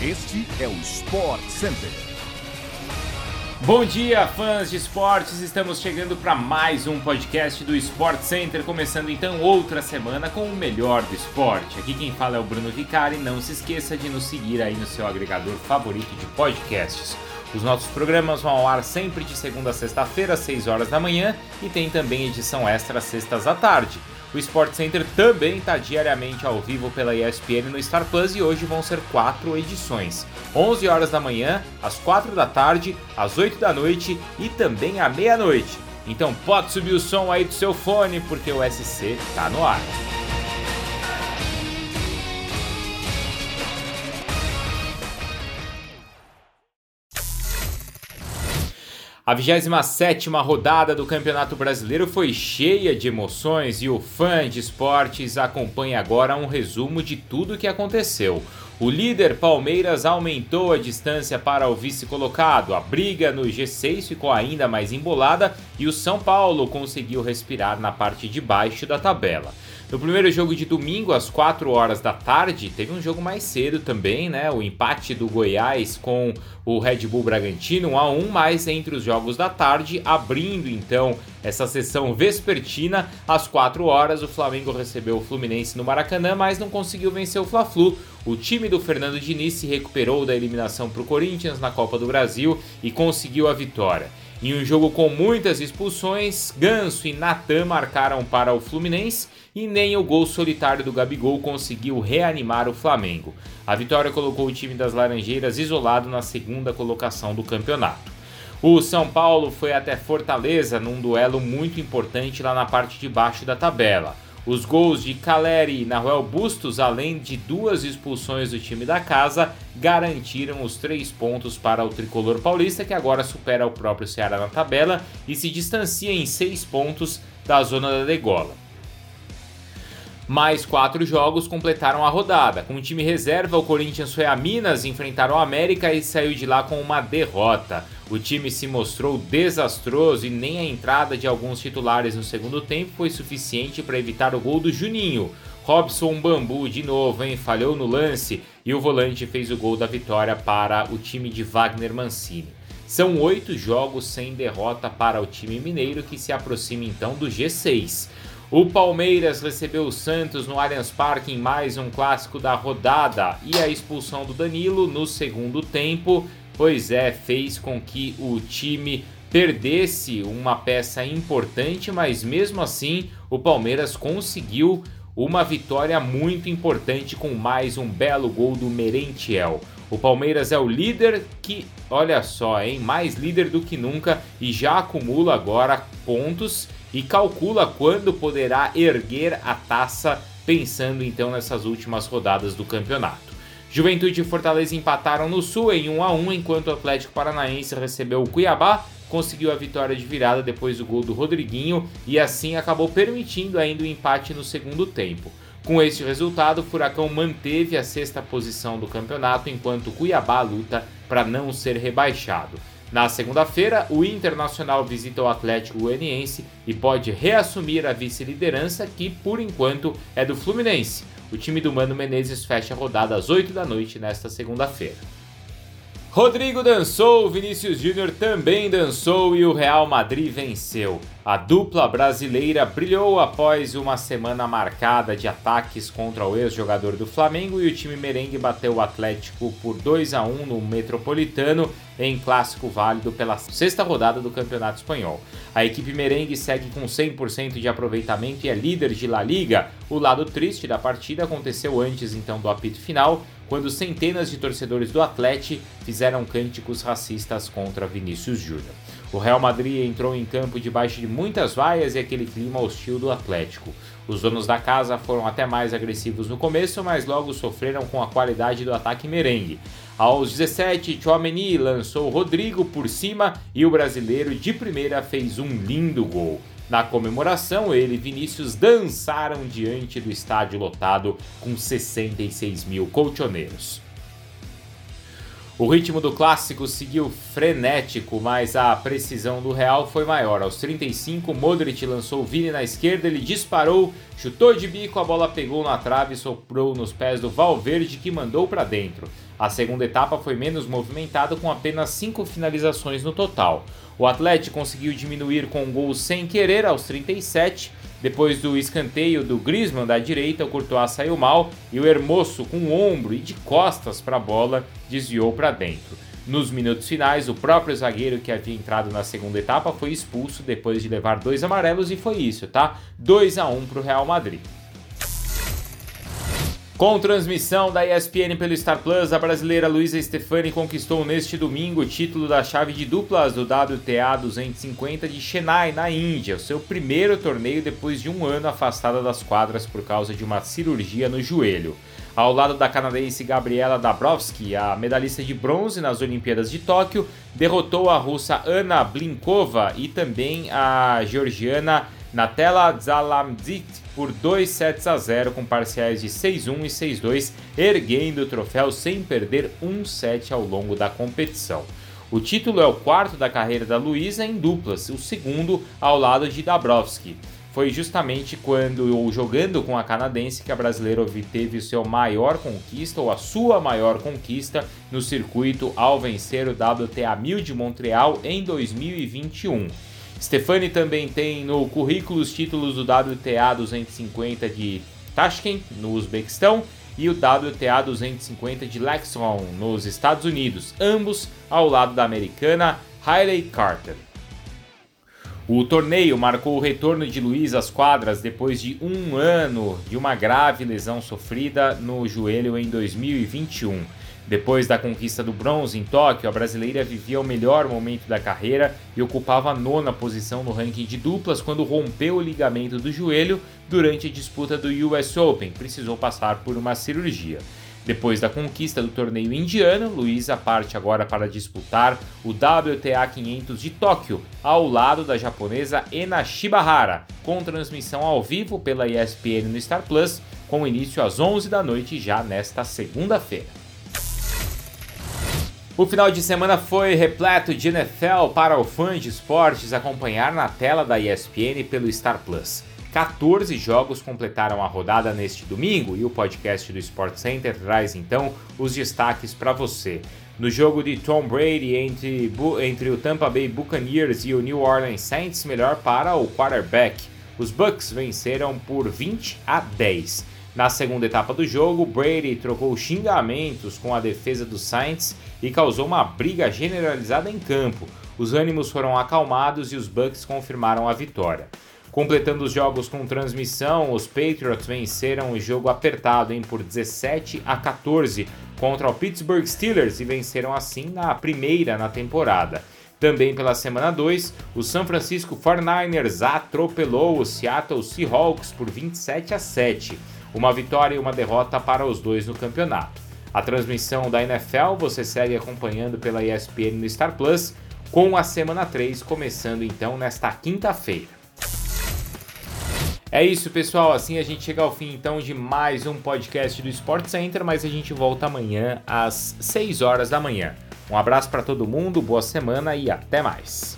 Este é o Sport Center. Bom dia, fãs de esportes! Estamos chegando para mais um podcast do Sport Center, começando então outra semana com o melhor do esporte. Aqui quem fala é o Bruno Vicari. Não se esqueça de nos seguir aí no seu agregador favorito de podcasts. Os nossos programas vão ao ar sempre de segunda a sexta-feira, às 6 horas da manhã, e tem também edição extra às sextas à tarde. O Sport Center também está diariamente ao vivo pela ESPN no Star Plus e hoje vão ser quatro edições: 11 horas da manhã, às 4 da tarde, às 8 da noite e também à meia-noite. Então pode subir o som aí do seu fone porque o SC está no ar. A 27 rodada do Campeonato Brasileiro foi cheia de emoções e o fã de esportes acompanha agora um resumo de tudo o que aconteceu. O líder Palmeiras aumentou a distância para o vice-colocado, a briga no G6 ficou ainda mais embolada e o São Paulo conseguiu respirar na parte de baixo da tabela. No primeiro jogo de domingo, às 4 horas da tarde, teve um jogo mais cedo também, né? O empate do Goiás com o Red Bull Bragantino, 1 a 1 mais entre os jogos da tarde, abrindo então essa sessão vespertina. Às 4 horas, o Flamengo recebeu o Fluminense no Maracanã, mas não conseguiu vencer o Fla-Flu. O time do Fernando Diniz se recuperou da eliminação para o Corinthians na Copa do Brasil e conseguiu a vitória. Em um jogo com muitas expulsões, Ganso e Natan marcaram para o Fluminense e nem o gol solitário do Gabigol conseguiu reanimar o Flamengo. A vitória colocou o time das Laranjeiras isolado na segunda colocação do campeonato. O São Paulo foi até Fortaleza num duelo muito importante lá na parte de baixo da tabela. Os gols de Caleri e Nahuel Bustos, além de duas expulsões do time da casa, garantiram os três pontos para o tricolor paulista, que agora supera o próprio Ceará na tabela e se distancia em seis pontos da zona da degola. Mais quatro jogos completaram a rodada. Com o time reserva, o Corinthians foi a Minas enfrentar o América e saiu de lá com uma derrota. O time se mostrou desastroso e nem a entrada de alguns titulares no segundo tempo foi suficiente para evitar o gol do Juninho. Robson Bambu de novo, hein? Falhou no lance e o volante fez o gol da vitória para o time de Wagner Mancini. São oito jogos sem derrota para o time mineiro que se aproxima então do G6. O Palmeiras recebeu o Santos no Allianz Parque em mais um clássico da rodada e a expulsão do Danilo no segundo tempo, pois é, fez com que o time perdesse uma peça importante, mas mesmo assim o Palmeiras conseguiu uma vitória muito importante com mais um belo gol do Merentiel. O Palmeiras é o líder que, olha só, hein, mais líder do que nunca e já acumula agora pontos e calcula quando poderá erguer a taça, pensando então nessas últimas rodadas do campeonato. Juventude e Fortaleza empataram no Sul em 1 a 1, enquanto o Atlético Paranaense recebeu o Cuiabá, conseguiu a vitória de virada depois do gol do Rodriguinho e assim acabou permitindo ainda o empate no segundo tempo. Com este resultado, o Furacão manteve a sexta posição do campeonato, enquanto o Cuiabá luta para não ser rebaixado. Na segunda-feira, o Internacional visita o Atlético Goianiense e pode reassumir a vice-liderança, que por enquanto é do Fluminense. O time do Mano Menezes fecha a rodada às 8 da noite nesta segunda-feira. Rodrigo dançou, Vinícius Júnior também dançou e o Real Madrid venceu. A dupla brasileira brilhou após uma semana marcada de ataques contra o ex-jogador do Flamengo e o time merengue bateu o Atlético por 2 a 1 no Metropolitano em clássico válido pela sexta rodada do Campeonato Espanhol. A equipe merengue segue com 100% de aproveitamento e é líder de La Liga. O lado triste da partida aconteceu antes então do apito final, quando centenas de torcedores do Atlético fizeram cânticos racistas contra Vinícius Júnior. O Real Madrid entrou em campo debaixo de muitas vaias e aquele clima hostil do Atlético. Os donos da casa foram até mais agressivos no começo, mas logo sofreram com a qualidade do ataque merengue. Aos 17, Chouameni lançou Rodrigo por cima e o brasileiro de primeira fez um lindo gol. Na comemoração, ele e Vinícius dançaram diante do estádio lotado com 66 mil colchoneiros. O ritmo do clássico seguiu frenético, mas a precisão do Real foi maior. Aos 35, Modric lançou Vini na esquerda, ele disparou, chutou de bico, a bola pegou na trave e soprou nos pés do Valverde que mandou para dentro. A segunda etapa foi menos movimentada, com apenas cinco finalizações no total. O Atlético conseguiu diminuir com um gol sem querer aos 37. Depois do escanteio do Griezmann da direita, o Courtois saiu mal e o Hermoso, com o ombro e de costas para a bola, desviou para dentro. Nos minutos finais, o próprio zagueiro que havia entrado na segunda etapa foi expulso depois de levar dois amarelos e foi isso, tá? 2 a 1 para o Real Madrid. Com transmissão da ESPN pelo Star Plus, a brasileira Luísa Stefani conquistou neste domingo o título da chave de duplas do WTA 250 de Chennai, na Índia, o seu primeiro torneio depois de um ano afastada das quadras por causa de uma cirurgia no joelho. Ao lado da canadense Gabriela Dabrowski, a medalhista de bronze nas Olimpíadas de Tóquio, derrotou a russa Ana Blinkova e também a georgiana Natela Zalamdzit por 2 sets a 0 com parciais de 6-1 e 6-2, erguendo o troféu sem perder um set ao longo da competição. O título é o quarto da carreira da Luísa em duplas, o segundo ao lado de Dabrowski. Foi justamente quando, ou jogando com a canadense, que a brasileira obteve seu maior conquista, ou a sua maior conquista, no circuito ao vencer o WTA 1000 de Montreal em 2021. Stefani também tem no currículo os títulos do WTA 250 de Tashkent, no Uzbequistão, e o WTA 250 de Lexington, nos Estados Unidos, ambos ao lado da americana Hailey Carter. O torneio marcou o retorno de Luiz às quadras depois de um ano de uma grave lesão sofrida no joelho em 2021. Depois da conquista do bronze em Tóquio, a brasileira vivia o melhor momento da carreira e ocupava a nona posição no ranking de duplas quando rompeu o ligamento do joelho durante a disputa do US Open. Precisou passar por uma cirurgia. Depois da conquista do torneio indiano, Luísa parte agora para disputar o WTA 500 de Tóquio, ao lado da japonesa Ena Shibahara, com transmissão ao vivo pela ESPN no Star Plus, com início às 11 da noite já nesta segunda-feira. O final de semana foi repleto de NFL para o fã de esportes acompanhar na tela da ESPN pelo Star Plus. 14 jogos completaram a rodada neste domingo e o podcast do Sport Center traz então os destaques para você. No jogo de Tom Brady entre, entre o Tampa Bay Buccaneers e o New Orleans Saints, melhor para o quarterback. Os Bucks venceram por 20 a 10. Na segunda etapa do jogo, Brady trocou xingamentos com a defesa dos Saints e causou uma briga generalizada em campo. Os ânimos foram acalmados e os Bucks confirmaram a vitória. Completando os jogos com transmissão, os Patriots venceram o jogo apertado em por 17 a 14 contra o Pittsburgh Steelers e venceram assim na primeira na temporada. Também pela semana 2, o San Francisco 49ers atropelou o Seattle Seahawks por 27 a 7 uma vitória e uma derrota para os dois no campeonato. A transmissão da NFL você segue acompanhando pela ESPN no Star Plus, com a semana 3 começando então nesta quinta-feira. É isso, pessoal. Assim a gente chega ao fim então de mais um podcast do Sport Center, mas a gente volta amanhã às 6 horas da manhã. Um abraço para todo mundo, boa semana e até mais.